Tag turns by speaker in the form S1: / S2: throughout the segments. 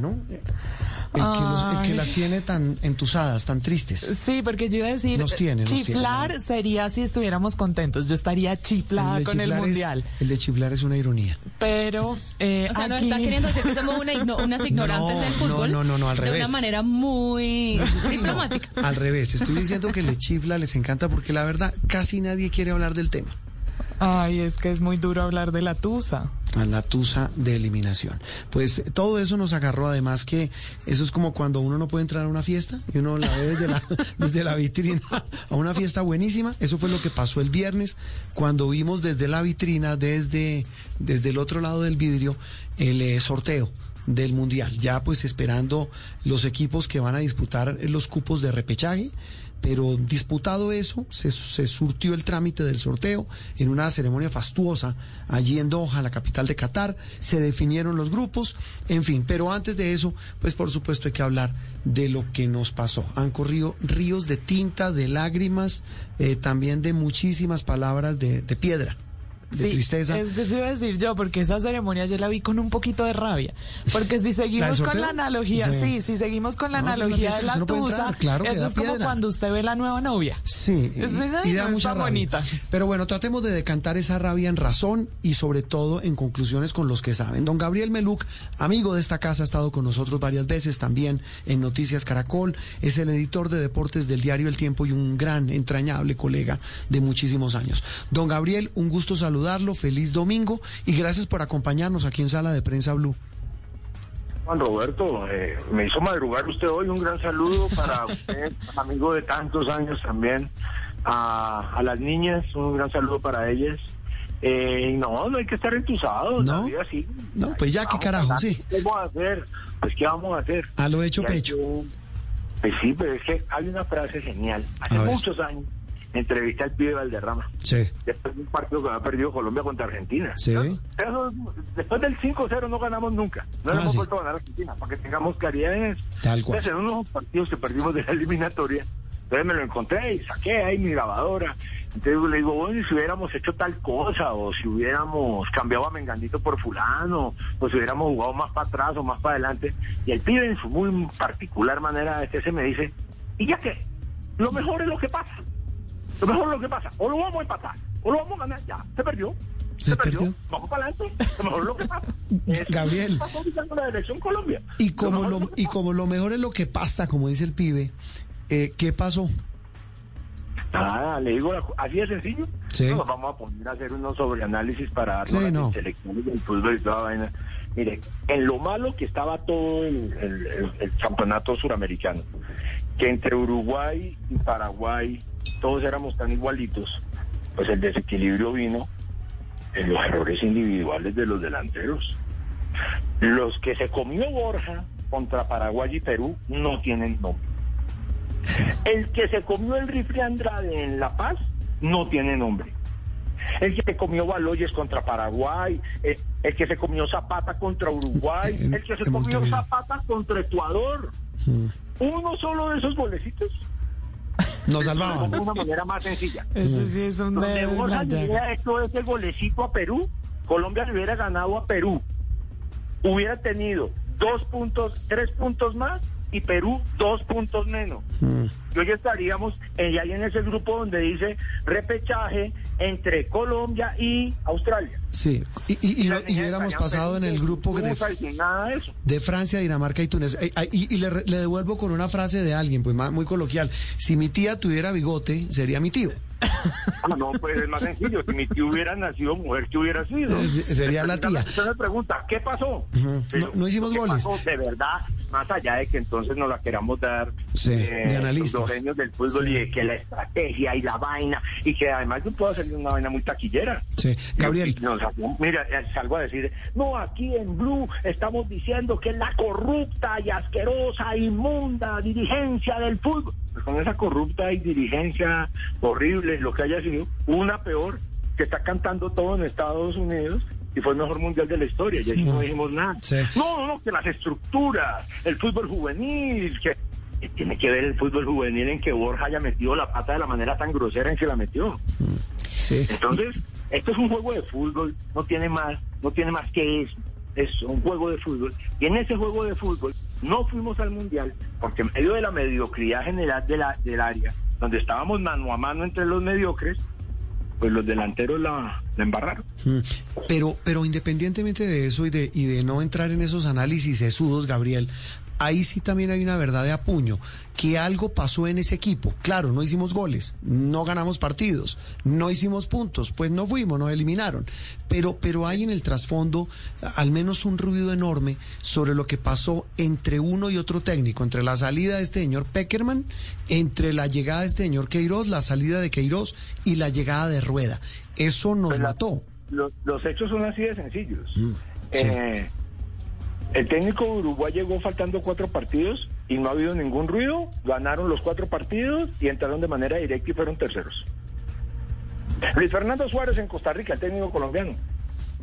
S1: ¿no? El que, los- el que
S2: Ay.
S1: las tiene tan entusadas, tan tristes.
S2: Sí, porque yo iba a decir,
S1: Nos tiene, nos
S2: chiflar
S1: tiene.
S2: sería si estuviéramos contentos. Yo estaría chiflada
S1: de
S2: con el
S1: es-
S2: mundial.
S1: el de chiflar es una ironía.
S2: Pero eh,
S3: O sea, nos
S2: aquí-
S3: está queriendo decir que somos una unas ignorantes
S1: No,
S3: del
S1: no,
S3: fútbol.
S1: no, no, no, al
S3: De
S1: revés.
S3: una manera muy diplomática.
S1: Al revés, estoy diciendo que les chifla, les encanta porque la verdad casi nadie quiere hablar del tema.
S2: Ay, es que es muy duro hablar de la tusa.
S1: La tusa de eliminación. Pues todo eso nos agarró, además que eso es como cuando uno no puede entrar a una fiesta y uno la ve desde la, desde la vitrina a una fiesta buenísima. Eso fue lo que pasó el viernes cuando vimos desde la vitrina, desde, desde el otro lado del vidrio, el eh, sorteo del Mundial. Ya pues esperando los equipos que van a disputar los cupos de repechaje. Pero disputado eso, se, se surtió el trámite del sorteo en una ceremonia fastuosa allí en Doha, la capital de Qatar. Se definieron los grupos, en fin. Pero antes de eso, pues por supuesto hay que hablar de lo que nos pasó. Han corrido ríos de tinta, de lágrimas, eh, también de muchísimas palabras de, de piedra, de
S2: Sí,
S1: tristeza.
S2: Es que eso iba a decir yo, porque esa ceremonia yo la vi con un poquito de rabia. Porque si seguimos con la analogía,
S1: Sí.
S2: sí, si seguimos con la
S1: No, es
S2: analogía de la
S1: no
S2: tusa,
S1: entrar, claro
S2: eso es como cuando usted ve la nueva novia.
S1: Sí, y,
S2: Esa
S1: y
S2: no
S1: da
S2: es
S1: mucha
S2: tan
S1: rabia.
S2: bonita.
S1: Pero bueno, tratemos de decantar esa rabia en razón y sobre todo en conclusiones con los que saben. Don Gabriel Meluc, amigo de esta casa, ha estado con nosotros varias veces también en Noticias Caracol, es el editor de deportes del diario El Tiempo y un gran, entrañable colega de muchísimos años. Don Gabriel, un gusto saludarlo, feliz domingo y gracias por acompañarnos aquí en Sala de Prensa Blue.
S4: Juan Roberto, eh, me hizo madrugar usted hoy. Un gran saludo para usted, amigo de tantos años también. A, a las niñas, un gran saludo para ellas. Eh, no, no hay que estar entusiasmados.
S1: ¿No?
S4: vida sigue.
S1: No, pues ya, qué carajo, sí.
S4: ¿Qué vamos a hacer? Pues, ¿qué vamos a hacer?
S1: A lo hecho
S4: Y hay
S1: pecho.
S4: que- Pues sí, pero es que hay una frase genial. Hace muchos años entrevisté al pibe Valderrama.
S1: Sí.
S4: Después de un partido que ha perdido Colombia contra Argentina.
S1: Sí.
S4: Eso, después del 5-0 no ganamos nunca. No
S1: Ah,
S4: hemos
S1: sí.
S4: vuelto a ganar a Argentina, para que tengamos claridad en eso.
S1: Tal cual.
S4: Entonces, en unos partidos que perdimos de la eliminatoria, entonces me lo encontré y saqué ahí mi grabadora. Entonces le digo, bueno, si hubiéramos hecho tal cosa, o si hubiéramos cambiado a Menganito por fulano, o si hubiéramos jugado más para atrás o más para adelante. Y el pibe en su muy particular manera de se me dice, ¿y ya qué? Lo mejor es lo que pasa. Lo mejor es lo que pasa. O lo vamos a empatar, o lo vamos a ganar. Ya, se perdió.
S1: ¿Se perdió?
S4: Vamos para adelante. Lo mejor es lo que pasa.
S1: Gabriel.
S4: pasó ahorita con la elección Colombia.
S1: Y como, lo, y como lo mejor es lo que pasa, como dice el pibe, eh, ¿qué pasó?
S4: Nada, le digo, así de sencillo.
S1: Sí.
S4: Nos vamos a poner a hacer unos sobreanálisis para darnos
S1: Sí,
S4: las
S1: no.
S4: selecciones del fútbol y toda vaina. Mire, en lo malo que estaba todo el, el- el- el campeonato suramericano, que entre Uruguay y Paraguay todos éramos tan igualitos, pues el desequilibrio vino en los errores individuales de los delanteros. Los que se comió Borja contra Paraguay y Perú no tienen nombre. El que se comió el rifle Andrade en La Paz no tiene nombre. El que se comió Baloyes contra Paraguay, eh, el, que se comió Zapata contra Uruguay, el que se comió. Zapata contra Ecuador.
S1: Mm.
S4: Uno solo de esos golecitos.
S1: Nos
S4: De
S1: salvaban.
S4: una manera más sencilla.
S2: Ese sí es un
S4: Donde Borja hubiera hecho ese golecito a Perú, Colombia le hubiera ganado a Perú. Hubiera tenido dos puntos, tres puntos más y Perú dos puntos menos.
S1: Mm.
S4: Yo ya estaríamos ahí en ese grupo donde dice repechaje entre Colombia y Australia.
S1: Sí, y, y, y,
S4: Las
S1: y
S4: niñas
S1: hubiéramos pasado en el grupo de, Francia, Dinamarca y Túnez. Eh, Y, le, devuelvo con una frase de alguien, pues ma- muy coloquial. Si mi tía tuviera bigote, sería mi tío.
S4: Ah, no, pues es más sencillo. Si mi tío hubiera nacido mujer, ¿qué hubiera sido?
S1: Eh, sería la tía.
S4: Usted me pregunta, ¿qué pasó? Pero,
S1: No- no hicimos
S4: ¿qué
S1: goles.
S4: pasó? De verdad, más allá de que entonces nos la queramos dar
S1: Sí, de analistas.
S4: los genios del fútbol
S1: Sí.
S4: y de que la estrategia y la vaina y que además yo puedo salir una vaina muy taquillera.
S1: Sí. Gabriel.
S4: No, mira, eh, salgo a decir, no, aquí en Blue estamos diciendo que es la corrupta y asquerosa, inmunda dirigencia del fútbol. Pues con esa corrupta y dirigencia horrible, lo que haya sido, una peor, que está cantando todo en Estados Unidos y fue el mejor mundial de la historia, y ahí no dijimos nada.
S1: Sí.
S4: No, no, no, que las estructuras, el fútbol juvenil, que que tiene que ver el fútbol juvenil en que Borja haya metido la pata de la manera tan grosera en que la metió.
S1: Sí.
S4: Entonces, esto es un juego de fútbol, no tiene más, no tiene más que eso. es un juego de fútbol. Y en ese juego de fútbol no fuimos al Mundial porque en medio de la mediocridad general de la, del área, donde estábamos mano a mano entre los mediocres, pues los delanteros la, embarraron.
S1: Mm. Pero, pero independientemente de eso y de, y de no entrar en esos análisis sesudos, Gabriel, ahí sí también hay una verdad de apuño, que algo pasó en ese equipo. Claro, no hicimos goles, no ganamos partidos, no hicimos puntos, pues no fuimos, nos eliminaron. Pero, pero hay en el trasfondo al menos un ruido enorme sobre lo que pasó entre uno y otro técnico, entre la salida de este señor Peckerman, entre la llegada de este señor Queiroz, la salida de Queiroz y la llegada de Rueda. Eso nos
S4: Pues la-
S1: mató.
S4: Los, los hechos son así de sencillos.
S1: Mm, sí.
S4: Eh, el técnico de Uruguay llegó faltando cuatro partidos y no ha habido ningún ruido. Ganaron los cuatro partidos y entraron de manera directa y fueron terceros. Luis Fernando Suárez en Costa Rica, el técnico colombiano,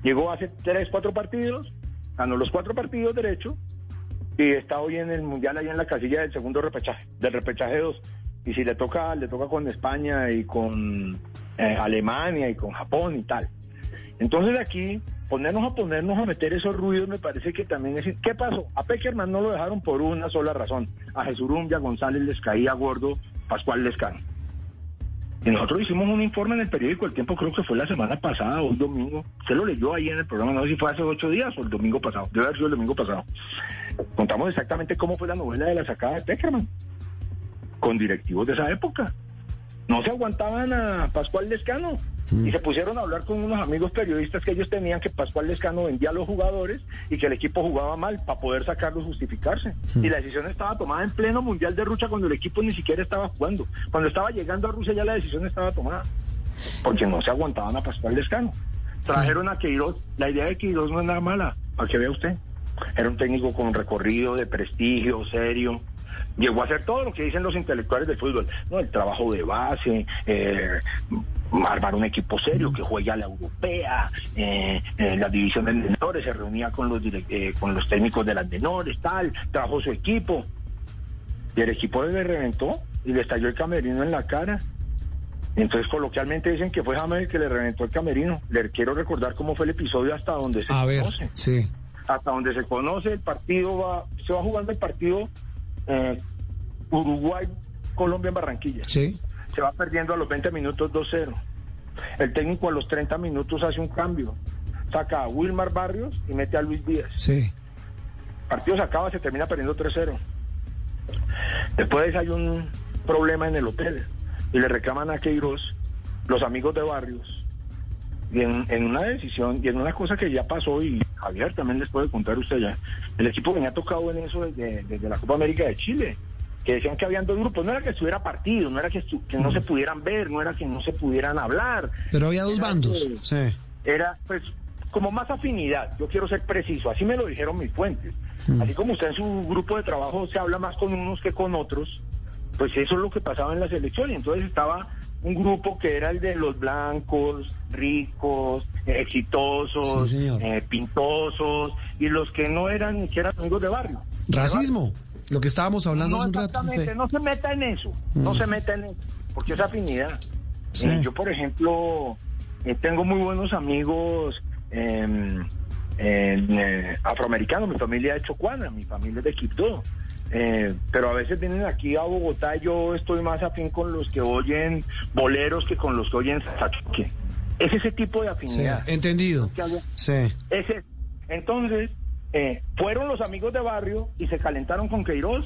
S4: llegó hace tres, cuatro partidos, ganó los cuatro partidos derecho y está hoy en el mundial ahí en la casilla del segundo repechaje, del repechaje 2. Y si le toca, le toca con España y con eh, Alemania y con Japón y tal. Entonces aquí, ponernos a ponernos a meter esos ruidos me parece que también es... ¿Qué pasó? A Peckerman no lo dejaron por una sola razón. A Jesurum y a González les caía gordo Pascual Lescano. Y nosotros hicimos un informe en el periódico El Tiempo, creo que fue la semana pasada o un domingo. Usted lo leyó ahí en el programa, no sé si fue hace ocho días o el domingo pasado. Debe haber sido el domingo pasado. Contamos exactamente cómo fue la novela de la sacada de Peckerman. Con directivos de esa época. No se aguantaban a Pascual Lescano. Y se pusieron a hablar con unos amigos periodistas que ellos tenían que Pascual Lescano vendía a los jugadores y que el equipo jugaba mal para poder sacarlos, justificarse. Y la decisión estaba tomada en pleno Mundial de Rusia cuando el equipo ni siquiera estaba jugando. Cuando estaba llegando a Rusia ya la decisión estaba tomada. Porque no se aguantaban a Pascual Lescano. Trajeron a Queiroz. La idea de Queiroz no es nada mala, para que vea usted. Era un técnico con recorrido, de prestigio, serio. Llegó a hacer todo lo que dicen los intelectuales del fútbol, ¿no? El trabajo de base, eh, armar un equipo serio que juegue a la europea, eh, eh, la división de menores, se reunía con los, eh, con los técnicos de las menores, tal, trabajó su equipo. Y el equipo le reventó y le estalló el camerino en la cara. Entonces, coloquialmente dicen que fue James el que le reventó el camerino. Le quiero recordar cómo fue el episodio hasta donde se
S1: A ver,
S4: conoce
S1: sí.
S4: hasta donde se conoce el partido va se va jugando el partido eh, Uruguay Colombia en Barranquilla.
S1: Sí.
S4: se va perdiendo a los 20 minutos 2-0 el técnico a los 30 minutos hace un cambio. Saca a Wilmar Barrios y mete a Luis Díaz.
S1: Sí.
S4: partido se acaba se termina perdiendo 3-0 después hay un problema en el hotel y le reclaman a Queiroz los amigos de Barrios y en, en una decisión y en una cosa que ya pasó y Javier también les puede contar usted ya el equipo venía tocado en eso desde, desde la Copa América de Chile que decían que habían dos grupos no era que estuviera partido no era que, estu- que no se pudieran ver no era que no se pudieran hablar
S1: Pero había dos bandos.
S4: que-
S1: Sí.
S4: era pues como más afinidad, yo quiero ser preciso, así me lo dijeron mis fuentes. Así como usted en su grupo de trabajo se habla más con unos que con otros, pues eso es lo que pasaba en la selección. Y entonces estaba un grupo que era el de los blancos, ricos, exitosos,
S1: Sí,
S4: eh, pintosos, y los que no eran ni siquiera amigos de barrio.
S1: Racismo. Lo que estábamos hablando
S4: No,
S1: hace un rato.
S4: exactamente,
S1: Sí.
S4: no se meta en eso, no se meta en eso, porque es afinidad.
S1: Sí.
S4: Eh, yo, por ejemplo, eh, tengo muy buenos amigos em, eh, afroamericanos, mi familia es chocuana, mi familia es de Quibdó. Eh, pero a veces vienen aquí a Bogotá y yo estoy más afín con los que oyen boleros que con los que oyen sachuque. Es ese tipo de
S1: Sí,
S4: afinidad.
S1: entendido.
S4: Que había-
S1: Sí.
S4: ese, entonces, eh, fueron los amigos de Barrio y se calentaron con Queiroz.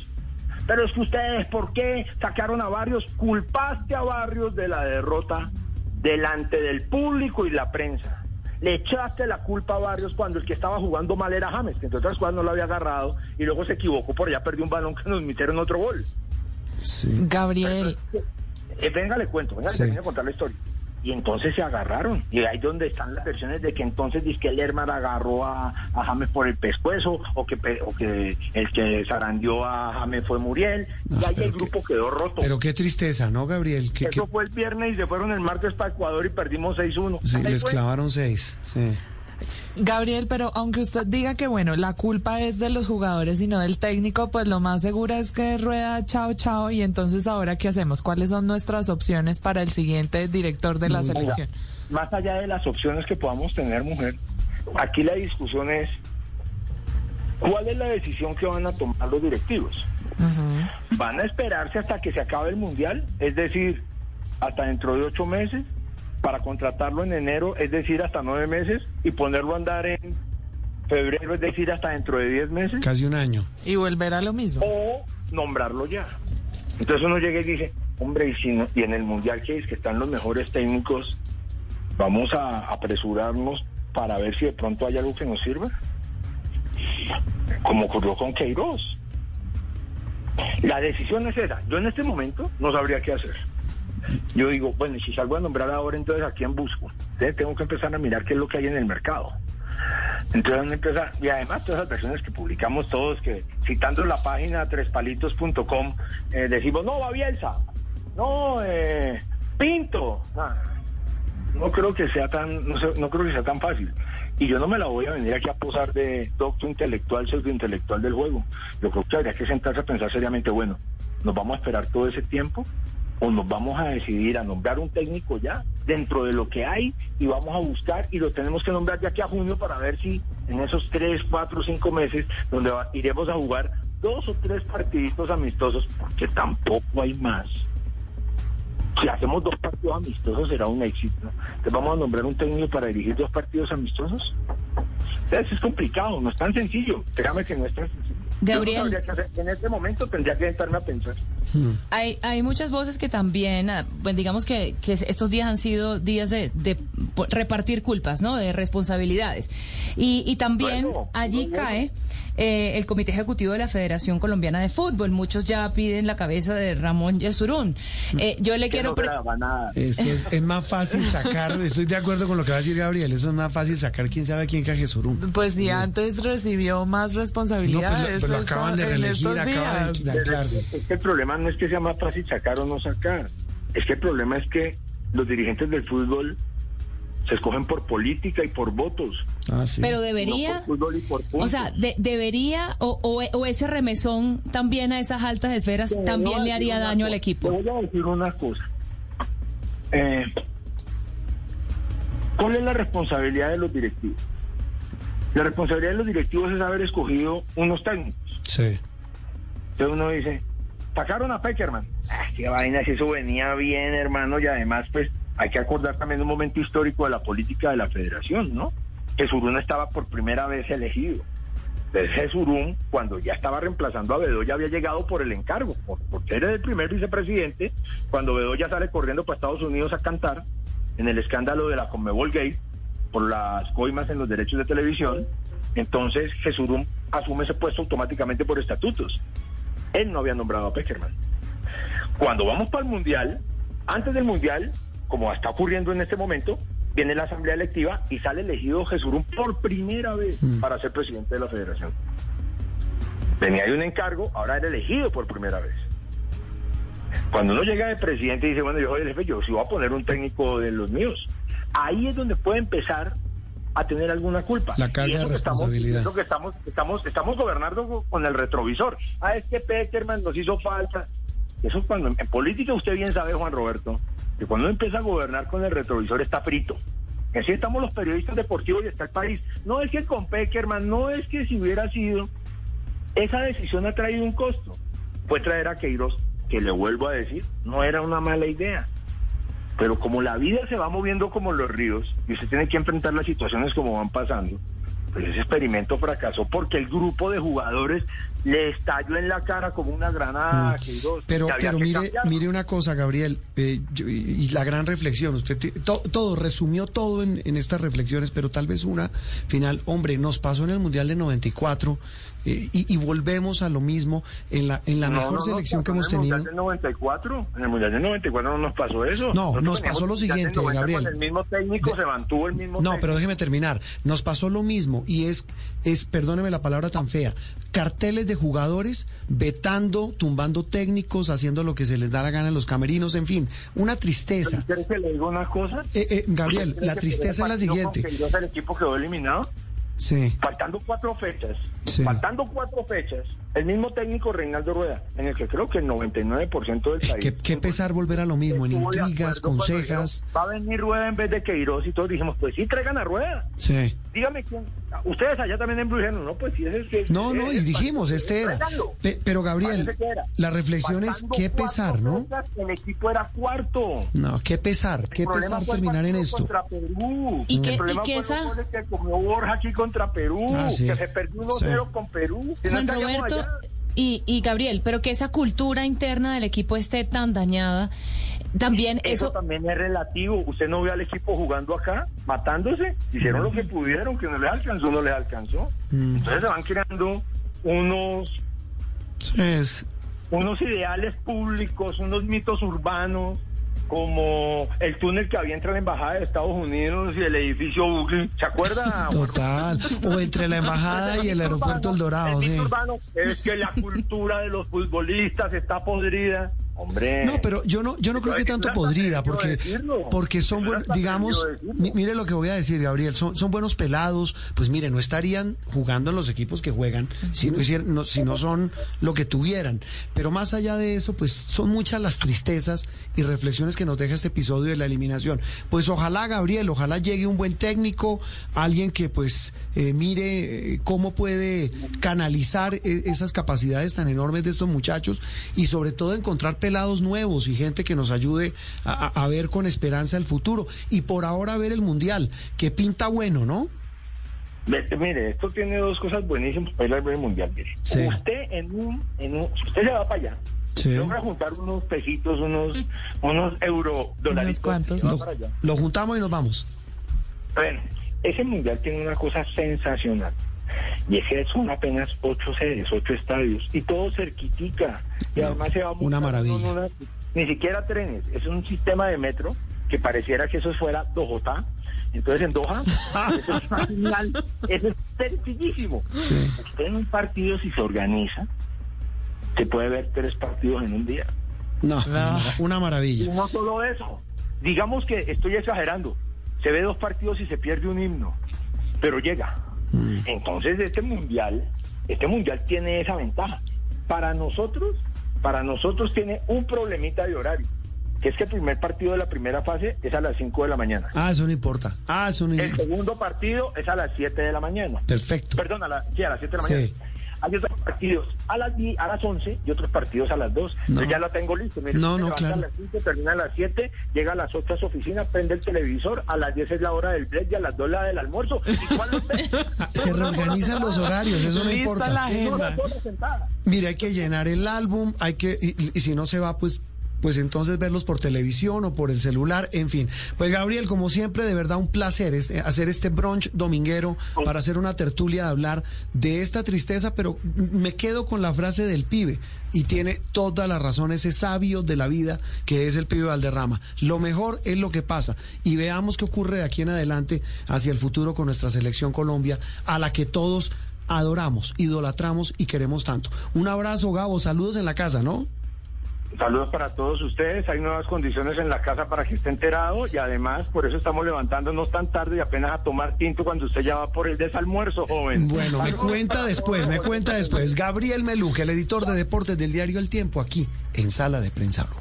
S4: Pero es que ustedes, ¿por qué sacaron a Barrios? Culpaste a Barrios de la derrota delante del público y la prensa. Le echaste la culpa a Barrios cuando el que estaba jugando mal era James, que entre otras cosas no lo había agarrado y luego se equivocó por allá, perdió un balón que nos metieron otro gol.
S1: Sí.
S2: Gabriel,
S4: Eh, venga, le cuento, venga, le
S1: Sí.
S4: termino de contar la historia. Y entonces se agarraron. Y ahí donde están las versiones de que entonces dice que Lerman agarró a, a James por el pescuezo, o que, o que el que zarandeó a James fue Muriel.
S1: No,
S4: y ahí
S1: pero
S4: el
S1: qué-
S4: grupo quedó roto.
S1: Pero qué tristeza, ¿no, Gabriel? Que,
S4: Eso fue el viernes y se fueron el martes para Ecuador y perdimos 6-1.
S1: sí,
S4: Ahí
S1: les
S4: fue.
S1: clavaron seis. Sí.
S2: Gabriel, pero aunque usted diga que bueno, la culpa es de los jugadores y no del técnico, pues lo más seguro es que rueda chao chao y entonces ahora qué hacemos? ¿Cuáles son nuestras opciones para el siguiente director de la
S4: Oiga,
S2: selección?
S4: más allá de las opciones que podamos tener, mujer, aquí la discusión es ¿Cuál es la decisión que van a tomar los directivos? ¿Van a esperarse hasta que se acabe el Mundial? Es decir, hasta dentro de ocho meses, para contratarlo en enero, es decir, hasta nueve meses, y ponerlo a andar en febrero, es decir, hasta dentro de diez meses,
S1: Casi un año.
S2: Y volver a lo mismo.
S4: o nombrarlo ya. Entonces uno llega y dice, hombre, y, si no- y en el Mundial que es que están los mejores técnicos, vamos a apresurarnos para ver si de pronto hay algo que nos sirva. Como ocurrió con Queiroz. La decisión es esa. Yo en este momento no sabría qué hacer. Yo digo, bueno, si salgo a nombrar ahora, entonces a quién busco. Tengo que empezar a mirar qué es lo que hay en el mercado. Entonces y además todas las versiones que publicamos todos, que citando la página trespalitos.com, eh, decimos, no, va Bielsa, no, eh, Pinto. Ah, no creo que sea tan, no, sé, no creo que sea tan fácil. Y yo no me la voy a venir aquí a posar de doctor intelectual, pseudo intelectual del juego. Yo creo que habría que sentarse a pensar seriamente, bueno, ¿nos vamos a esperar todo ese tiempo? ¿O nos vamos a decidir a nombrar un técnico ya dentro de lo que hay y vamos a buscar y lo tenemos que nombrar ya que a junio para ver si en esos tres, cuatro, cinco meses donde va- iremos a jugar dos o tres partiditos amistosos, porque tampoco hay más. Si hacemos dos partidos amistosos será un éxito. Entonces vamos a nombrar un técnico para dirigir dos partidos amistosos. Entonces es complicado, no es tan sencillo. Déjame que no es tan sencillo.
S3: Gabriel.
S4: En este momento tendría que sentarme a pensar.
S3: Hay, hay muchas voces que también, ah, pues digamos que, que estos días han sido días de, repartir culpas, ¿no? De responsabilidades. Y, y también
S4: Bueno,
S3: allí
S4: bueno.
S3: cae eh, el Comité Ejecutivo de la Federación Colombiana de Fútbol. Muchos ya piden la cabeza de Ramón Yesurún. Eh, yo le quiero...
S4: no
S3: pre-
S4: se la van a dar.
S1: Eso es, es más fácil sacar, estoy de acuerdo con lo que va a decir Gabriel, eso es más fácil sacar quién sabe quién que a Jesurum.
S2: Pues si antes recibió más
S1: No, pues,
S2: responsabilidades.
S1: pues lo acaban de reelegir, acaban de anclarse.
S4: Es que el problema no es que sea más fácil sacar o no sacar. Es que el problema es que los dirigentes del fútbol se escogen por política y por votos.
S1: Ah, sí.
S3: Pero
S4: no
S3: debería...
S4: por fútbol y por
S3: O sea, de- debería, o, o, o ese remesón también a esas altas esferas, también le haría daño al equipo.
S4: Te voy a decir una cosa. Eh, ¿Cuál es la responsabilidad de los directivos? La responsabilidad de los directivos es haber escogido unos técnicos.
S1: Sí.
S4: Entonces uno dice, sacaron a Peckerman. Ah, qué vaina, si eso venía bien, hermano, y además, pues, hay que acordar también un momento histórico de la política de la federación, ¿no? Jesurún estaba por primera vez elegido. Entonces Jesurún, cuando ya estaba reemplazando a Bedoya, había llegado por el encargo, por- porque era el primer vicepresidente, cuando Bedoya sale corriendo para Estados Unidos a cantar en el escándalo de la Conmebol Gate por las coimas en los derechos de televisión, entonces Jesurún asume ese puesto automáticamente por estatutos. Él no había nombrado a Peckerman. Cuando vamos para el Mundial, antes del Mundial, como está ocurriendo en este momento, viene la Asamblea Electiva y sale elegido Jesurún por primera vez para ser presidente de la federación. Venía de un encargo, ahora era elegido por primera vez. Cuando uno llega de presidente y dice, bueno, yo soy el jefe, yo sí voy a poner un técnico de los míos. Ahí es donde puede empezar a tener alguna culpa.
S1: La carga
S4: Y eso
S1: de
S4: que estamos-
S1: responsabilidad.
S4: eso que estamos, estamos, estamos gobernando con el retrovisor. Ah, es que Peckerman nos hizo falta. Eso cuando en política usted bien sabe, Juan Roberto, que cuando uno empieza a gobernar con el retrovisor está frito. Así estamos los periodistas deportivos y está el país. No es que con Peckerman, no es que si hubiera sido, esa decisión ha traído un costo. Fue traer a Queiroz, que le vuelvo a decir, no era una mala idea. Pero como la vida se va moviendo como los ríos y usted tiene que enfrentar las situaciones como van pasando, pues ese experimento fracasó porque el grupo de jugadores le estalló en la cara como una granada
S1: Mm. Pero,
S4: que había
S1: pero
S4: que
S1: mire,
S4: cambiarlo.
S1: mire una cosa, Gabriel, eh, yo- y, la gran reflexión, usted to- todo, resumió todo en, en estas reflexiones, pero tal vez una final, hombre, nos pasó en el Mundial de 94 eh, y, y volvemos a lo mismo en la, en la
S4: No,
S1: mejor
S4: no
S1: selección que
S4: pasó
S1: hemos
S4: En el
S1: tenido.
S4: Mundial del 94, en el Mundial del 94 no nos pasó eso.
S1: No, nos pasó lo siguiente,
S4: 90
S1: Gabriel.
S4: Con el mismo técnico
S1: De-
S4: se mantuvo el mismo
S1: No,
S4: técnico.
S1: pero déjeme terminar. Nos pasó lo mismo y es, es, perdóneme la palabra tan fea, carteles de jugadores vetando, tumbando técnicos, haciendo lo que se les da la gana en los camerinos, en fin, una tristeza.
S4: ¿Quieres que le diga una cosa?
S1: Eh, eh, Gabriel,
S4: ¿Usted cree
S1: la tristeza es la siguiente.
S4: El equipo quedó eliminado?
S1: Sí.
S4: Faltando cuatro fechas,
S1: Sí.
S4: faltando cuatro fechas, el mismo técnico Reinaldo Rueda, en el que creo que el 99% del país...
S1: Qué, qué pesar volver a lo mismo, en intrigas, consejas.
S4: dijeron, Va a venir Rueda en vez de Queiroz y todos dijimos, pues sí, traigan a Rueda.
S1: Sí.
S4: Dígame quién. Ustedes allá también en Brujeno, ¿no? Pues sí, ese es que.
S1: No, no, y
S4: es-
S1: dijimos, este era. Pe- pero Gabriel,
S4: que era.
S1: la reflexión es qué pesar, ¿no?
S4: El equipo era cuarto.
S1: No, qué pesar, qué
S4: El
S1: pesar
S4: el
S1: terminar en esto.
S4: Contra Perú.
S3: ¿Y
S4: el problema
S3: esa-
S4: goles que comió Borja aquí contra Perú,
S1: Ah, sí.
S4: que se perdió 1-0
S1: Sí.
S4: con Perú.
S3: Juan Roberto y, y Gabriel, pero que esa cultura interna del equipo esté tan dañada, también
S4: Eso,
S3: eso...
S4: también es relativo. Usted no ve al equipo jugando acá, matándose. Hicieron lo que pudieron, que no les alcanzó, no les alcanzó.
S1: Mm.
S4: Entonces se van creando unos,
S1: es-
S4: unos ideales públicos, unos mitos urbanos, como el túnel que había entre la Embajada de Estados Unidos y el edificio Buckley. ¿Se acuerda?
S1: total. O entre la embajada y el aeropuerto El Dorado,
S4: El
S1: sí.
S4: mito urbano es que la cultura de los futbolistas está podrida. Hombre.
S1: No, pero yo no, yo no creo que tanto podrida, porque, porque son buenos, digamos, mi- mire lo que voy a decir, Gabriel, son, son buenos pelados, pues mire, no estarían jugando en los equipos que juegan si no, hicieran, no- si no son lo que tuvieran. Pero más allá de eso, pues son muchas las tristezas y reflexiones que nos deja este episodio de la eliminación. Pues ojalá, Gabriel, ojalá llegue un buen técnico, alguien que pues eh, mire eh, cómo puede canalizar eh, esas capacidades tan enormes de estos muchachos y sobre todo encontrar pelados nuevos y gente que nos ayude a, a- a ver con esperanza el futuro. Y por ahora ver el Mundial, que pinta bueno, ¿no?
S4: Mire, esto tiene dos cosas buenísimas para ir al mundial. Mire.
S1: Sí.
S4: Usted en un, en un, si usted se va para allá,
S1: Sí.
S4: logra juntar unos pesitos, unos, unos euro dolaritos.
S1: Lo,
S4: allá.
S1: lo juntamos y nos vamos.
S4: Bueno, ese mundial tiene una cosa sensacional. Y es que son apenas ocho sedes, ocho estadios, y todo cerquitica. Y
S1: No,
S4: además se va
S1: una maravilla.
S4: ni siquiera trenes, es un sistema de metro que pareciera que eso fuera Dojotá. Entonces en Doha, eso es una eso es sencillísimo.
S1: Sí.
S4: Usted en un partido, si se organiza, se puede ver tres partidos en un día.
S1: No,
S2: No.
S1: una
S4: Y
S1: maravilla.
S4: no solo eso. Digamos que estoy exagerando. Se ve dos partidos y se pierde un himno, pero llega. Entonces este mundial, este mundial tiene esa ventaja. Para nosotros, para nosotros tiene un problemita de horario, que es que el primer partido de la primera fase es a las 5 de la mañana.
S1: Ah, eso no importa. Ah, eso no
S4: El segundo partido es a las 7 de la mañana.
S1: Perfecto.
S4: Perdón, a, la- sí, a las 7 de la
S1: Sí.
S4: Hay otros partidos a las, a las 11 y otros partidos a las 2.
S1: No.
S4: Yo ya lo tengo listo. Mire,
S1: No, no, claro.
S4: A las 5, termina a las 7, llega a las 8 a su oficina, prende el televisor, a las 10 es la hora del break y a las 2 la del almuerzo. ¿Y cuál?
S1: Se reorganizan los horarios, eso no importa.
S2: la.
S1: Mire, hay que llenar el álbum, hay que, y, y si no se va, pues, pues entonces verlos por televisión o por el celular, en fin. Pues Gabriel, como siempre, de verdad un placer este- hacer este brunch dominguero para hacer una tertulia de hablar de esta tristeza, pero me quedo con la frase del pibe y tiene toda la razón ese sabio de la vida que es el pibe Valderrama. Lo mejor es lo que pasa y veamos qué ocurre de aquí en adelante hacia el futuro con nuestra selección Colombia, a la que todos adoramos, idolatramos y queremos tanto. Un abrazo, Gabo, saludos en la casa, ¿no?
S4: Saludos para todos ustedes. Hay nuevas condiciones en la casa para que esté enterado y además por eso estamos levantándonos tan tarde y apenas a tomar tinto cuando usted ya va por el desalmuerzo, joven.
S1: Bueno, me cuenta después, me cuenta después. Gabriel Meluque, el editor de deportes del diario El Tiempo, aquí en Sala de Prensa Blue.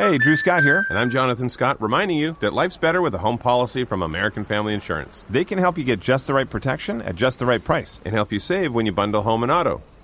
S5: Hey, Drew Scott here, and I'm Jonathan Scott, reminding you that life's better with a home policy from American Family Insurance. They can help you get just the right protection at just the right price and help you save when you bundle home and auto.